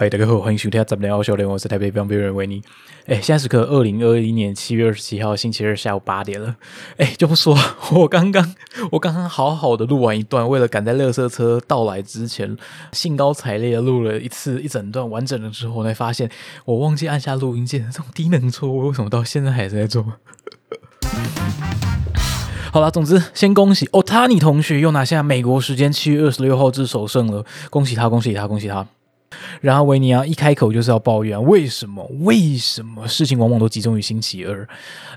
嗨，大家好，欢迎收听《咱们聊小联》，我是台北方别人维尼。哎，现在是刻二零二一年七月二十七号星期二下午八点了。哎，就不说我刚刚我刚刚好好的录完一段，为了赶在乐色车到来之前，兴高采烈的录了一次一整段完整的之后，才发现我忘记按下录音键。这种低能错误，为什么到现在还在做？好了，总之先恭喜 Otani 同学又拿下美国时间七月二十六号之首胜了，恭喜他，恭喜他，恭喜他。然后维尼亚一开口就是要抱怨，为什么？为什么事情往往都集中于星期二？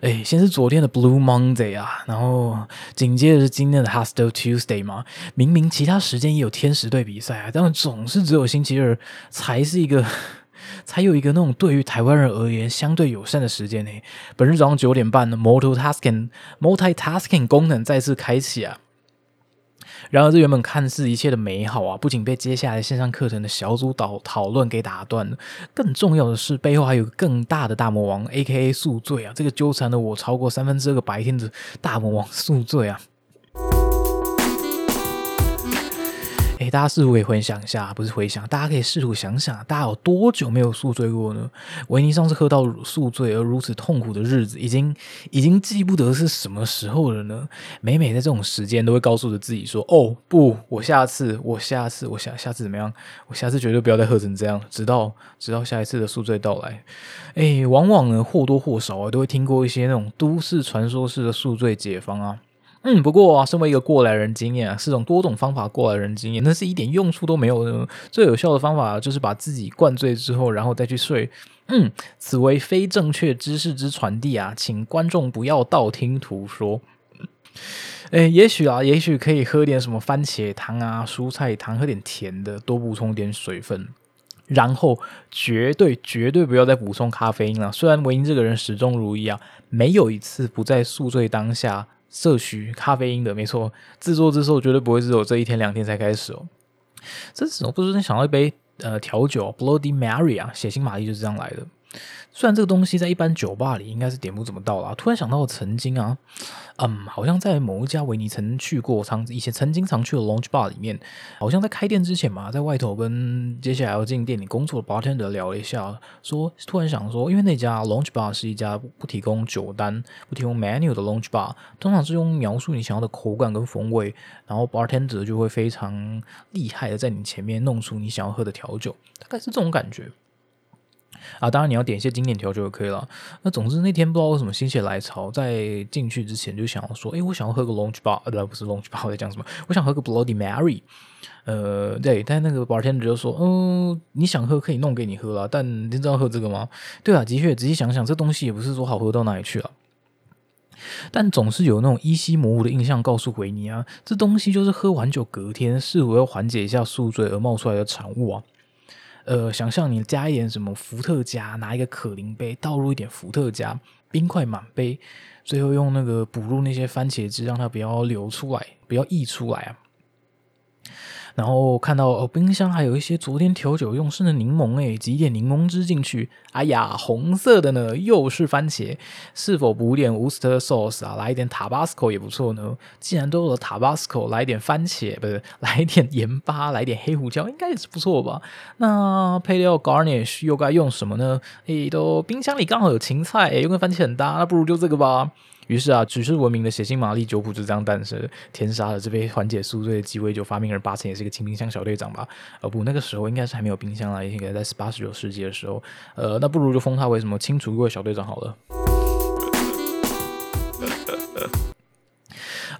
哎，先是昨天的 Blue Monday 啊，然后紧接着是今天的 Hostel Tuesday 嘛。明明其他时间也有天使队比赛啊，但总是只有星期二才是一个，才有一个那种对于台湾人而言相对友善的时间呢。本日早上九点半，Multitasking Multitasking 功能再次开启啊。然而，这原本看似一切的美好啊，不仅被接下来线上课程的小组导讨论给打断了，更重要的是，背后还有更大的大魔王，A.K.A. 宿醉啊！这个纠缠了我超过三分之二个白天的大魔王宿醉啊！哎，大家试图可以回想一下，不是回想，大家可以试图想想，大家有多久没有宿醉过呢？维尼上次喝到宿醉而如此痛苦的日子，已经已经记不得是什么时候了呢？每每在这种时间，都会告诉着自己说：“哦，不，我下次，我下次，我下下次怎么样？我下次绝对不要再喝成这样，直到直到下一次的宿醉到来。”哎，往往呢或多或少啊，都会听过一些那种都市传说式的宿醉解方啊。嗯，不过啊，身为一个过来人经验啊，是种多种方法过来人经验，那是一点用处都没有的。最有效的方法就是把自己灌醉之后，然后再去睡。嗯，此为非正确知识之传递啊，请观众不要道听途说。诶，也许啊，也许可以喝点什么番茄汤啊、蔬菜汤，喝点甜的，多补充点水分。然后绝对绝对不要再补充咖啡因了。虽然维英这个人始终如一啊，没有一次不在宿醉当下。摄取咖啡因的，没错，制作之时候绝对不会只有这一天两天才开始哦。这是我不是想到一杯呃调酒，Bloody Mary 啊，血腥玛丽就是这样来的。虽然这个东西在一般酒吧里应该是点不怎么到啦，突然想到曾经啊，嗯，好像在某一家维尼曾去过，常以前曾经常去的 Lounge Bar 里面，好像在开店之前嘛，在外头跟接下来要进店里工作的 bartender 聊了一下，说突然想说，因为那家 Lounge Bar 是一家不提供酒单、不提供 menu 的 Lounge Bar，通常是用描述你想要的口感跟风味，然后 bartender 就会非常厉害的在你前面弄出你想要喝的调酒，大概是这种感觉。啊，当然你要点一些经典调酒就可以了。那总之那天不知道为什么心血来潮，在进去之前就想要说，哎，我想要喝个 Lounge Bar，呃，不是 Lounge Bar，我在讲什么？我想喝个 Bloody Mary。呃，对，但那个 bartender 就说，嗯，你想喝可以弄给你喝了，但你知道喝这个吗？对啊，的确，仔细想想，这东西也不是说好喝到哪里去了。但总是有那种依稀模糊的印象告诉维尼啊，这东西就是喝完酒隔天试图要缓解一下宿醉而冒出来的产物啊。呃，想象你加一点什么伏特加，拿一个可林杯倒入一点伏特加，冰块满杯，最后用那个补入那些番茄汁，让它不要流出来，不要溢出来啊。然后看到哦，冰箱还有一些昨天调酒用剩的柠檬诶，挤点柠檬汁进去。哎呀，红色的呢，又是番茄，是否补点 Worcester sauce 啊？来一点 Tabasco 也不错呢。既然都有了 Tabasco，来一点番茄不是？来一点盐巴，来点黑胡椒，应该也是不错吧？那配料 garnish 又该用什么呢？诶，都冰箱里刚好有芹菜，又跟番茄很搭，那不如就这个吧。于是啊，举世闻名的血腥玛丽酒谱就这样诞生。天杀了这杯缓解宿醉的鸡尾酒发明人八成也是一个清冰箱小队长吧？呃不，那个时候应该是还没有冰箱啦，应该在十八十九世纪的时候。呃，那不如就封他为什么清除过小队长好了。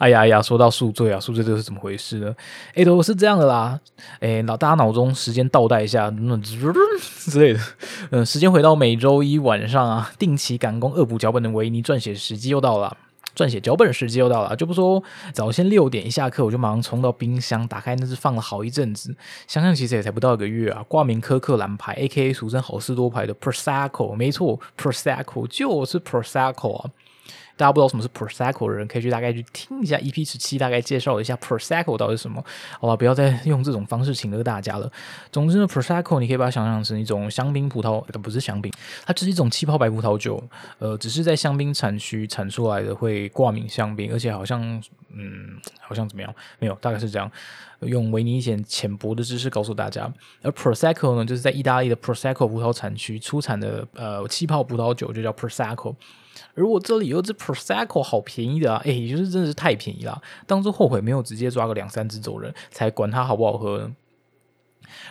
哎呀呀，说到宿醉啊，宿醉这是怎么回事呢？哎，都是这样的啦。哎，脑大家脑中时间倒带一下，那 之类的。嗯，时间回到每周一晚上啊，定期赶工恶补脚本的维尼撰写时机又到了，撰写脚本的时机又到了。就不说早先六点一下课，我就马上冲到冰箱，打开那是放了好一阵子。想想其实也才不到一个月啊，挂名科克蓝牌，A.K.A. 俗称好事多牌的 Prosecco，没错，Prosecco 就是 Prosecco 啊。大家不知道什么是 prosecco 的人，可以去大概去听一下 EP 十七，大概介绍一下 prosecco 到底是什么。好吧，不要再用这种方式请了大家了。总之呢，prosecco 你可以把它想象成一种香槟葡萄，不是香槟，它只是一种气泡白葡萄酒。呃，只是在香槟产区产出来的，会挂名香槟，而且好像，嗯，好像怎么样？没有，大概是这样。用维尼一些浅薄的知识告诉大家。而 prosecco 呢，就是在意大利的 prosecco 葡萄产区出产的呃气泡葡萄酒，就叫 prosecco。而我这里有只 prosecco，好便宜的啊！哎，就是真的是太便宜了，当初后悔没有直接抓个两三只走人，才管它好不好喝。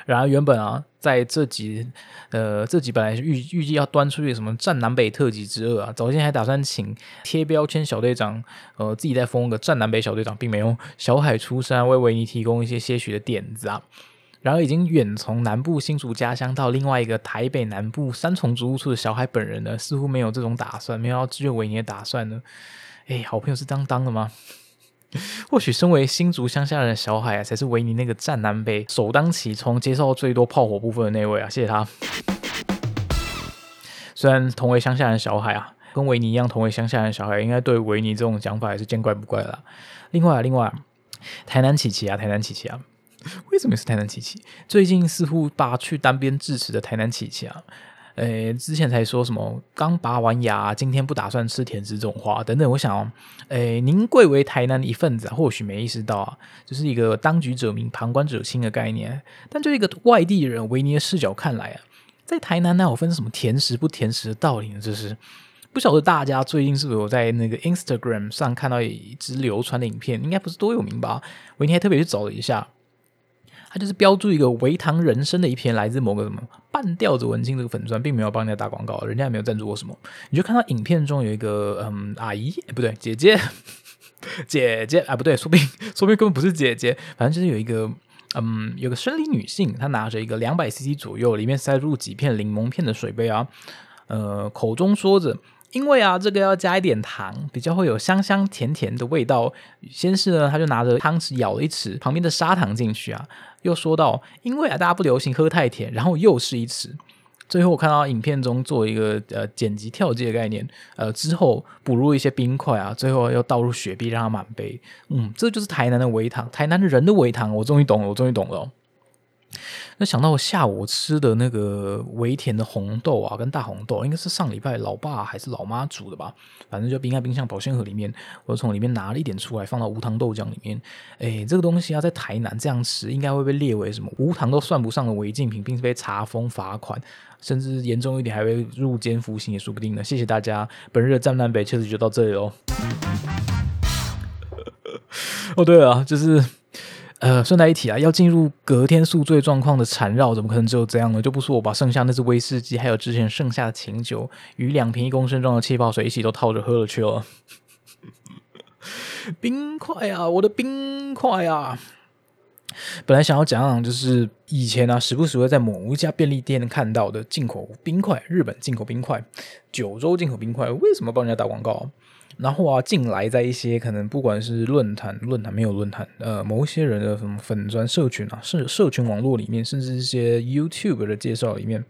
然而原本啊，在这集呃这集本来是预预计要端出去什么战南北特辑之二啊，早先还打算请贴标签小队长呃自己再封个战南北小队长，并没有小海出山为维尼提供一些些许的点子啊。然而，已经远从南部新竹家乡到另外一个台北南部三重租屋处的小海本人呢，似乎没有这种打算，没有要支援维尼的打算呢。哎，好朋友是当当的吗？或许身为新竹乡下人的小海啊，才是维尼那个站南北首当其冲、接受最多炮火部分的那位啊！谢谢他。虽然同为乡下人，小海啊，跟维尼一样同为乡下人，小海应该对维尼这种讲法也是见怪不怪了。另外，另外，台南琪琪啊，台南琪琪啊。为什么是台南琪琪？最近似乎拔去单边智齿的台南琪琪啊，诶，之前才说什么刚拔完牙，今天不打算吃甜食这种话等等。我想，诶，您贵为台南的一份子，或许没意识到啊，就是一个当局者迷，旁观者清的概念。但就一个外地人维尼的视角看来啊，在台南哪有分什么甜食不甜食的道理呢？这是不晓得大家最近是不是有在那个 Instagram 上看到一支流传的影片，应该不是多有名吧？维尼还特别去找了一下。他就是标注一个维糖人生的一篇来自某个什么半吊子文青这个粉钻，并没有帮人家打广告，人家也没有赞助过什么。你就看到影片中有一个嗯阿姨，不对，姐姐，姐姐啊，不对，说不定说不定根本不是姐姐，反正就是有一个嗯有个生理女性，她拿着一个两百 CC 左右，里面塞入几片柠檬片的水杯啊，呃，口中说着。因为啊，这个要加一点糖，比较会有香香甜甜的味道。先是呢，他就拿着汤匙舀了一匙旁边的砂糖进去啊，又说到，因为啊，大家不流行喝太甜，然后又是一匙。最后我看到影片中做一个呃剪辑跳接的概念，呃之后补入一些冰块啊，最后又倒入雪碧让它满杯。嗯，这就是台南的微糖，台南人的微糖，我终于懂了，我终于懂了。那想到我下午吃的那个微甜的红豆啊，跟大红豆，应该是上礼拜老爸还是老妈煮的吧？反正就冰在冰箱保鲜盒里面，我从里面拿了一点出来，放到无糖豆浆里面。哎，这个东西要，在台南这样吃，应该会被列为什么无糖都算不上的违禁品，并且被查封罚款，甚至严重一点还会入监服刑也说不定呢。谢谢大家，本日的战南北确实就到这里喽。哦，对了，就是。呃，顺带一提啊，要进入隔天宿醉状况的缠绕，怎么可能只有这样呢？就不说我把剩下那只威士忌，还有之前剩下的琴酒与两瓶一公升装的气泡水一起都套着喝了去了。冰块啊，我的冰块啊！本来想要讲讲，就是以前啊，时不时会在某一家便利店看到的进口冰块，日本进口冰块，九州进口冰块，为什么帮人家打广告？然后啊，进来在一些可能不管是论坛、论坛没有论坛，呃，某一些人的什么粉砖社群啊，社社群网络里面，甚至一些 YouTube 的介绍里面。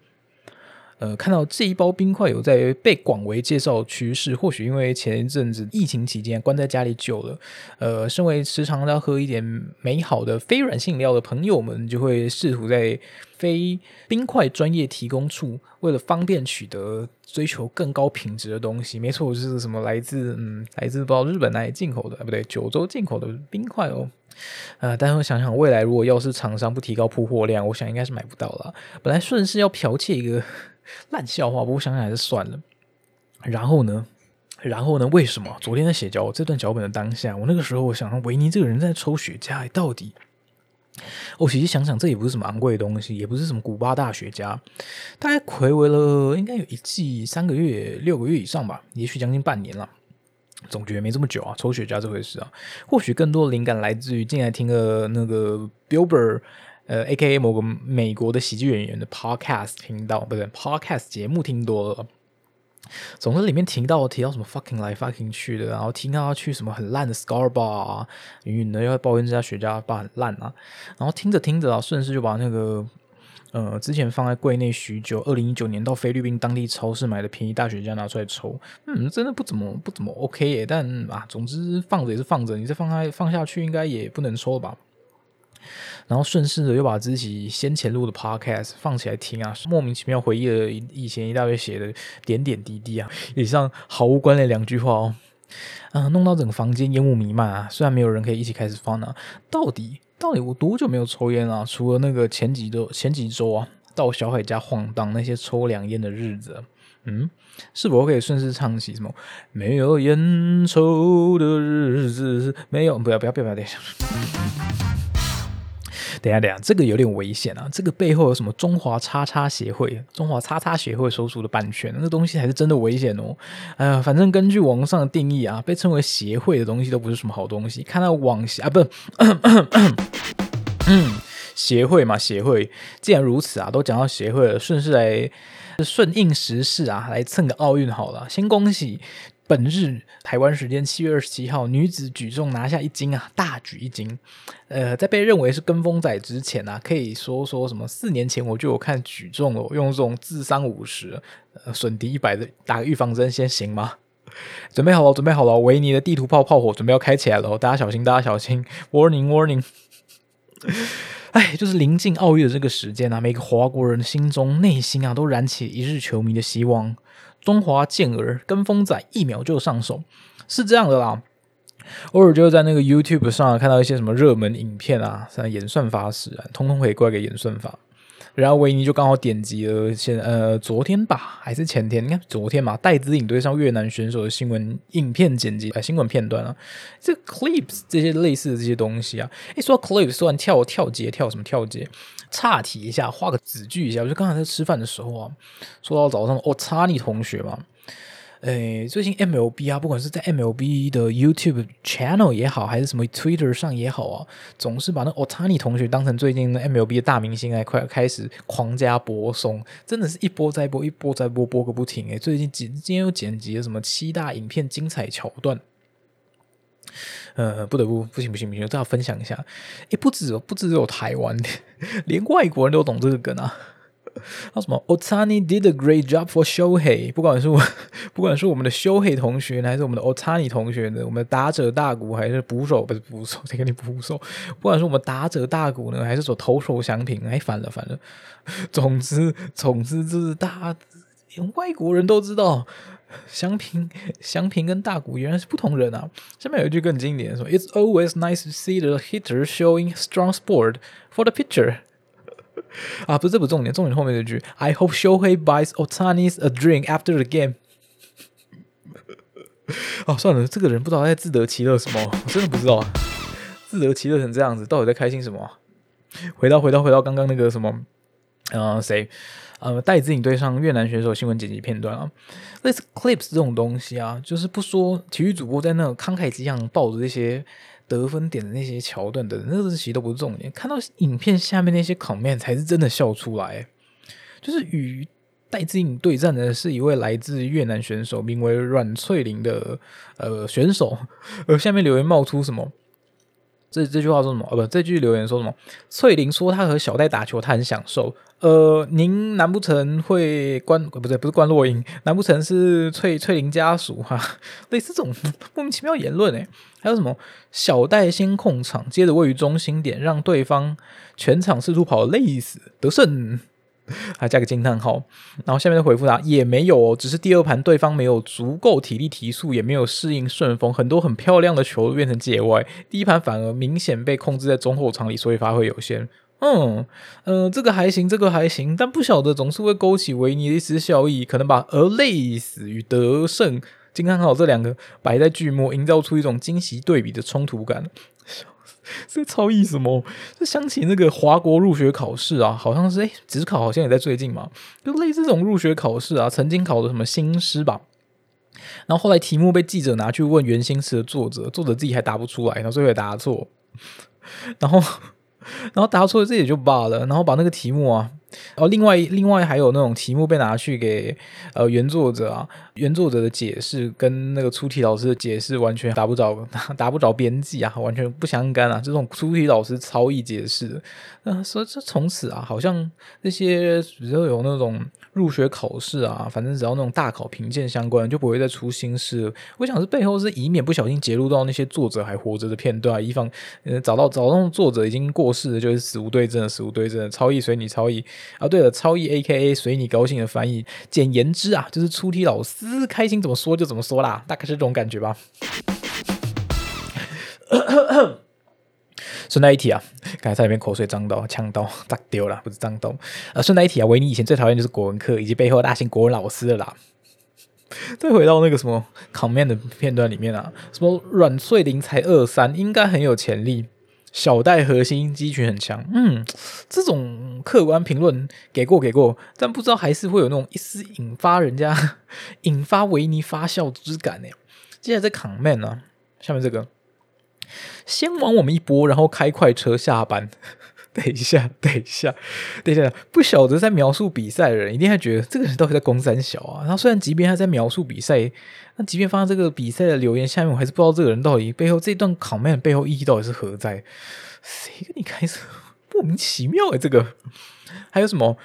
呃，看到这一包冰块有在被广为介绍趋势，或许因为前一阵子疫情期间关在家里久了，呃，身为时常要喝一点美好的非软性饮料的朋友们，就会试图在非冰块专业提供处，为了方便取得，追求更高品质的东西。没错，就是什么来自嗯，来自不知道日本哪里进口的，不对，九州进口的冰块哦。呃，但是我想想，未来如果要是厂商不提高铺货量，我想应该是买不到了。本来顺势要剽窃一个。烂笑话，不过想想还是算了。然后呢？然后呢？为什么昨天在写脚这段脚本的当下，我那个时候我想，维尼这个人在抽雪茄，到底？我其实想想，这也不是什么昂贵的东西，也不是什么古巴大雪茄，大概回违了应该有一季三个月、六个月以上吧，也许将近半年了。总觉得没这么久啊，抽雪茄这回事啊，或许更多灵感来自于进来听个那个 Billboard。呃，A K A 某个美国的喜剧演员的 Podcast 听到，不对，Podcast 节目听多了。总之里面听到提到什么 fucking 来 fucking 去的，然后听到他去什么很烂的 Scar Bar 啊，云云的要抱怨这家雪茄吧很烂啊。然后听着听着啊，顺势就把那个呃，之前放在柜内许久，二零一九年到菲律宾当地超市买的便宜大雪茄拿出来抽，嗯，真的不怎么不怎么 OK 耶。但啊，总之放着也是放着，你再放开放下去，应该也不能抽吧。然后顺势的又把自己先前录的 Podcast 放起来听啊，莫名其妙回忆了以前一大堆写的点点滴滴啊，以上毫无关联两句话哦，嗯，弄到整个房间烟雾弥漫啊。虽然没有人可以一起开始放啊，到底。到底我多久没有抽烟啊？除了那个前几周、前几周啊，到小海家晃荡那些抽两烟的日子，嗯，是否可以顺势唱起什么“没有烟抽的日子”？没有，不要不要不要不要，等一下。等下，等下，这个有点危险啊！这个背后有什么中华叉叉协会、中华叉叉协会收属的版权？那东西还是真的危险哦！哎呀，反正根据网上的定义啊，被称为协会的东西都不是什么好东西。看到网协啊，不，嗯，协会嘛，协会。既然如此啊，都讲到协会了，顺势来顺应时势啊，来蹭个奥运好了。先恭喜。本日台湾时间七月二十七号，女子举重拿下一金啊，大举一金。呃，在被认为是跟风仔之前啊，可以说说什么？四年前我就有看举重了，用这种智商五十，呃，损敌一百的打个预防针，先行吗？准备好了，准备好了，维尼的地图炮炮火准备要开起来了，大家小心，大家小心，warning warning。哎，就是临近奥运的这个时间啊，每个华国人心中内心啊，都燃起一日球迷的希望。中华健儿跟风仔一秒就上手，是这样的啦。偶尔就在那个 YouTube 上看到一些什么热门影片啊，像演算法使然，通通可以怪给演算法。然后维尼就刚好点击了，现呃昨天吧，还是前天？你看昨天嘛，戴资颖对上越南选手的新闻影片剪辑，新闻片段啊，这 clips 这些类似的这些东西啊。一说 clips，说完跳跳节，跳什么跳节？岔题一下，画个子句一下。我就刚才在吃饭的时候啊，说到早上，哦查你同学嘛。诶，最近 MLB 啊，不管是在 MLB 的 YouTube channel 也好，还是什么 Twitter 上也好啊，总是把那 Otani 同学当成最近的 MLB 的大明星来快开始狂加播送，真的是一波再播，一波再播，播个不停诶，最近剪今天又剪辑了什么七大影片精彩桥段，呃，不得不不行不行不行，都要分享一下。诶，不止不止有台湾，连外国人都懂这个梗啊。那什么，Otani did a great job for Shohei。不管是我，不管是我们的 Shohei 同学，还是我们的 Otani 同学呢，我们的打者大鼓还是捕手，不是捕手，再给你捕手？不管是我们打者大鼓呢，还是说投手祥平，哎，反了反了。总之，总之就是大，连外国人都知道，祥平祥平跟大鼓原来是不同人啊。下面有一句更经典，说 It's always nice to see the hitter showing strong sport for the pitcher。啊，不是这不重点，重点后面这句：I hope Shohei buys Otani's a drink after the game。哦，算了，这个人不知道在自得其乐什么，我真的不知道，自得其乐成这样子，到底在开心什么？回到回到回到刚刚那个什么，呃，谁？呃，戴资颖对上越南选手新闻剪辑片段啊，类似 clips 这种东西啊，就是不说体育主播在那种慷慨激昂抱着这些。得分点的那些桥段的，那个其实都不是重点。看到影片下面那些 comment 才是真的笑出来。就是与戴志颖对战的是一位来自越南选手，名为阮翠玲的呃选手。而下面留言冒出什么？这这句话说什么？哦不，这句留言说什么？翠玲说她和小戴打球，她很享受。呃，您难不成会关？不对，不是关洛英，难不成是翠翠玲家属 哈？类似这种莫名其妙言论诶。还有什么？小戴先控场，接着位于中心点，让对方全场四处跑，累死得胜。还加个惊叹号，然后下面的回复答也没有哦，只是第二盘对方没有足够体力提速，也没有适应顺风，很多很漂亮的球变成界外。第一盘反而明显被控制在中后场里，所以发挥有限。嗯嗯，这个还行，这个还行，但不晓得总是会勾起维尼的一丝笑意，可能把而累死与得胜惊叹号这两个摆在剧末，营造出一种惊喜对比的冲突感。这超意什么？这想起那个华国入学考试啊，好像是诶，只考好像也在最近嘛，就类似这种入学考试啊，曾经考的什么新诗吧，然后后来题目被记者拿去问原新词的作者，作者自己还答不出来，然后最后也答错，然后然后答错这也就罢了，然后把那个题目啊然后另外另外还有那种题目被拿去给呃原作者啊，原作者的解释跟那个出题老师的解释完全达不着 达不着边际啊，完全不相干啊！这种出题老师超易解释的，那所以这从此啊，好像那些比较有那种。入学考试啊，反正只要那种大考评鉴相关，就不会再出新事。我想是背后是以免不小心揭露到那些作者还活着的片段，以防呃找到找到作者已经过世的，就是死无对证，死无对证。超易随你超易啊，对了，超译 A K A 随你高兴的翻译。简言之啊，就是出题老师开心怎么说就怎么说啦，大概是这种感觉吧。顺带一提啊，刚才在里面口水脏到呛到，脏丢了，不是脏到。呃，顺带一提啊，维尼以前最讨厌就是国文课以及背后大型国文老师的啦。再回到那个什么 comment 的片段里面啊，什么软碎灵才二三，应该很有潜力，小戴核心肌群很强。嗯，这种客观评论给过给过，但不知道还是会有那种一丝引发人家 引发维尼发笑之感呢。接下来在 comment 啊，下面这个。先往我们一波，然后开快车下班。等一下，等一下，等一下，不晓得在描述比赛的人，一定会觉得这个人到底在攻三小啊。然后虽然即便他在描述比赛，那即便放在这个比赛的留言下面，我还是不知道这个人到底背后这段 comment 背后意义到底是何在。谁跟你开车莫名其妙哎？这个还有什么？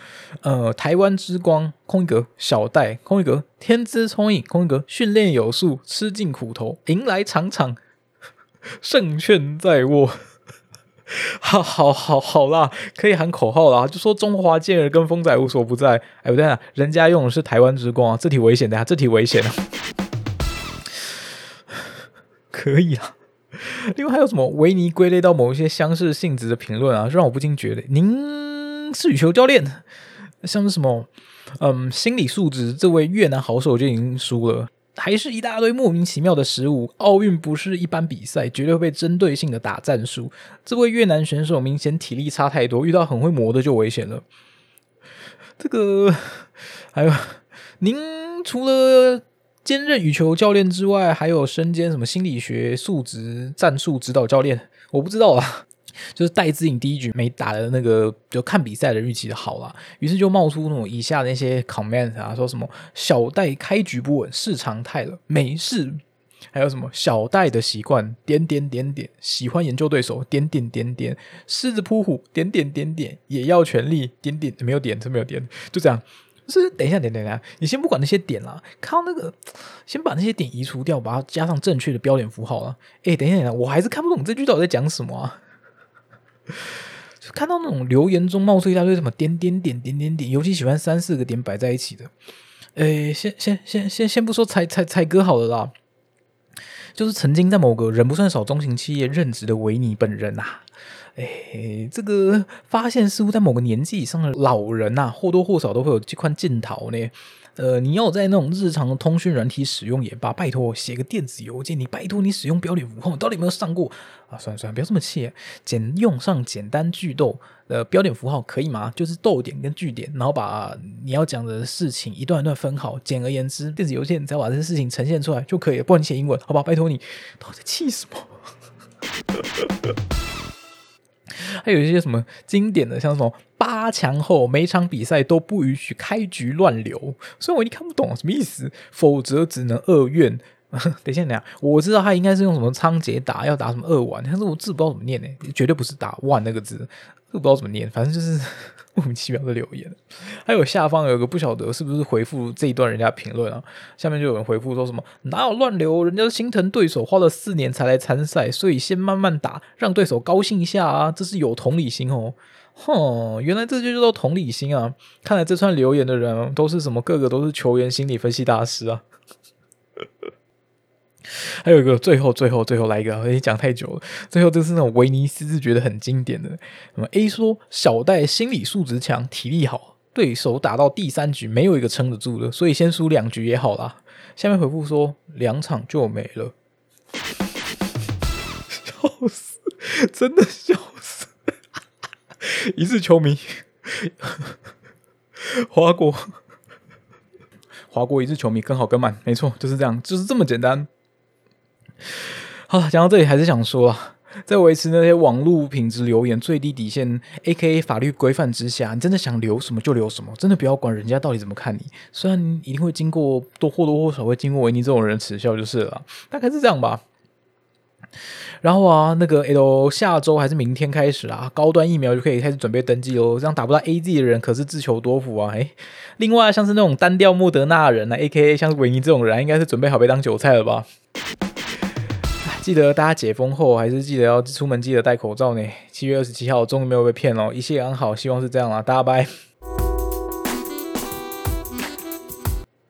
呃，台湾之光空一格，小戴空一格，天资聪颖空一格，训练有素，吃尽苦头，迎来场场。胜券在握，好好好好啦，可以喊口号啦，就说中华健儿跟风仔无所不在。哎，不对啊，人家用的是台湾之光啊，这题危险的呀，这题危险啊。可以啊。另外还有什么维尼归类到某一些相似性质的评论啊，让我不禁觉得，您是羽球教练，像是什么，嗯，心理素质，这位越南好手就已经输了。还是一大堆莫名其妙的失误。奥运不是一般比赛，绝对会被针对性的打战术。这位越南选手明显体力差太多，遇到很会磨的就危险了。这个 还有，您除了兼任羽球教练之外，还有身兼什么心理学素质战术指导教练？我不知道啊。就是戴资颖第一局没打的那个，就看比赛的预期好了，于是就冒出那种以下的那些 comment 啊，说什么小戴开局不稳是常态了，没事。还有什么小戴的习惯点点点点，喜欢研究对手点点点点，狮子扑虎点点点点，也要全力点点没有点，这没有点，就这样。是等一下，等等下，你先不管那些点啦，看到那个，先把那些点移除掉，把它加上正确的标点符号了。哎，等一下，等一下，我还是看不懂这句到底在讲什么啊。看到那种留言中冒出一大堆什么点点点点点点，尤其喜欢三四个点摆在一起的。诶，先先先先先不说猜猜猜歌好了啦，就是曾经在某个人不算少中型企业任职的维尼本人呐。诶，这个发现似乎在某个年纪以上的老人呐，或多或少都会有这块镜头呢。呃，你要在那种日常的通讯软体使用也罢，拜托写个电子邮件，你拜托你使用标点符号，到底有没有上过啊？算了算了，不要这么气，简用上简单句逗的标点符号可以吗？就是逗点跟句点，然后把你要讲的事情一段一段分好。简而言之，电子邮件只要把这些事情呈现出来就可以了。不然你写英文，好吧？拜托你，到底气什么？还有一些什么经典的，像什么八强后每场比赛都不允许开局乱流，所以我一看不懂什么意思，否则只能二院。等一下，等下，我知道他应该是用什么仓颉打，要打什么二丸，但是我字不知道怎么念呢，绝对不是打万那个字，这个不知道怎么念，反正就是。莫名其妙的留言，还有下方有个不晓得是不是回复这一段人家评论啊？下面就有人回复说什么哪有乱流，人家心疼对手花了四年才来参赛，所以先慢慢打，让对手高兴一下啊，这是有同理心哦。哼，原来这就叫做同理心啊！看来这串留言的人都是什么，个个都是球员心理分析大师啊。还有一个，最后最后最后来一个，你讲太久了。最后就是那种维尼斯是觉得很经典的。那么 A 说小戴心理素质强，体力好，对手打到第三局没有一个撑得住的，所以先输两局也好啦。下面回复说两场就没了，笑死，真的笑死。一次球迷划过划过一次球迷跟好跟满，没错，就是这样，就是这么简单。好，讲到这里还是想说啊，在维持那些网络品质留言最低底线 （A.K.A. 法律规范）之下，你真的想留什么就留什么，真的不要管人家到底怎么看你。虽然一定会经过多或多或少会经过维尼这种人耻笑就是了，大概是这样吧。然后啊，那个 L 下周还是明天开始啊，高端疫苗就可以开始准备登记喽。这样打不到 A Z 的人可是自求多福啊！哎，另外像是那种单调莫德纳人呢，A K A 像维尼这种人，应该是准备好被当韭菜了吧？记得大家解封后还是记得要出门记得戴口罩呢。七月二十七号终于没有被骗了，一切安好，希望是这样啦，大家拜。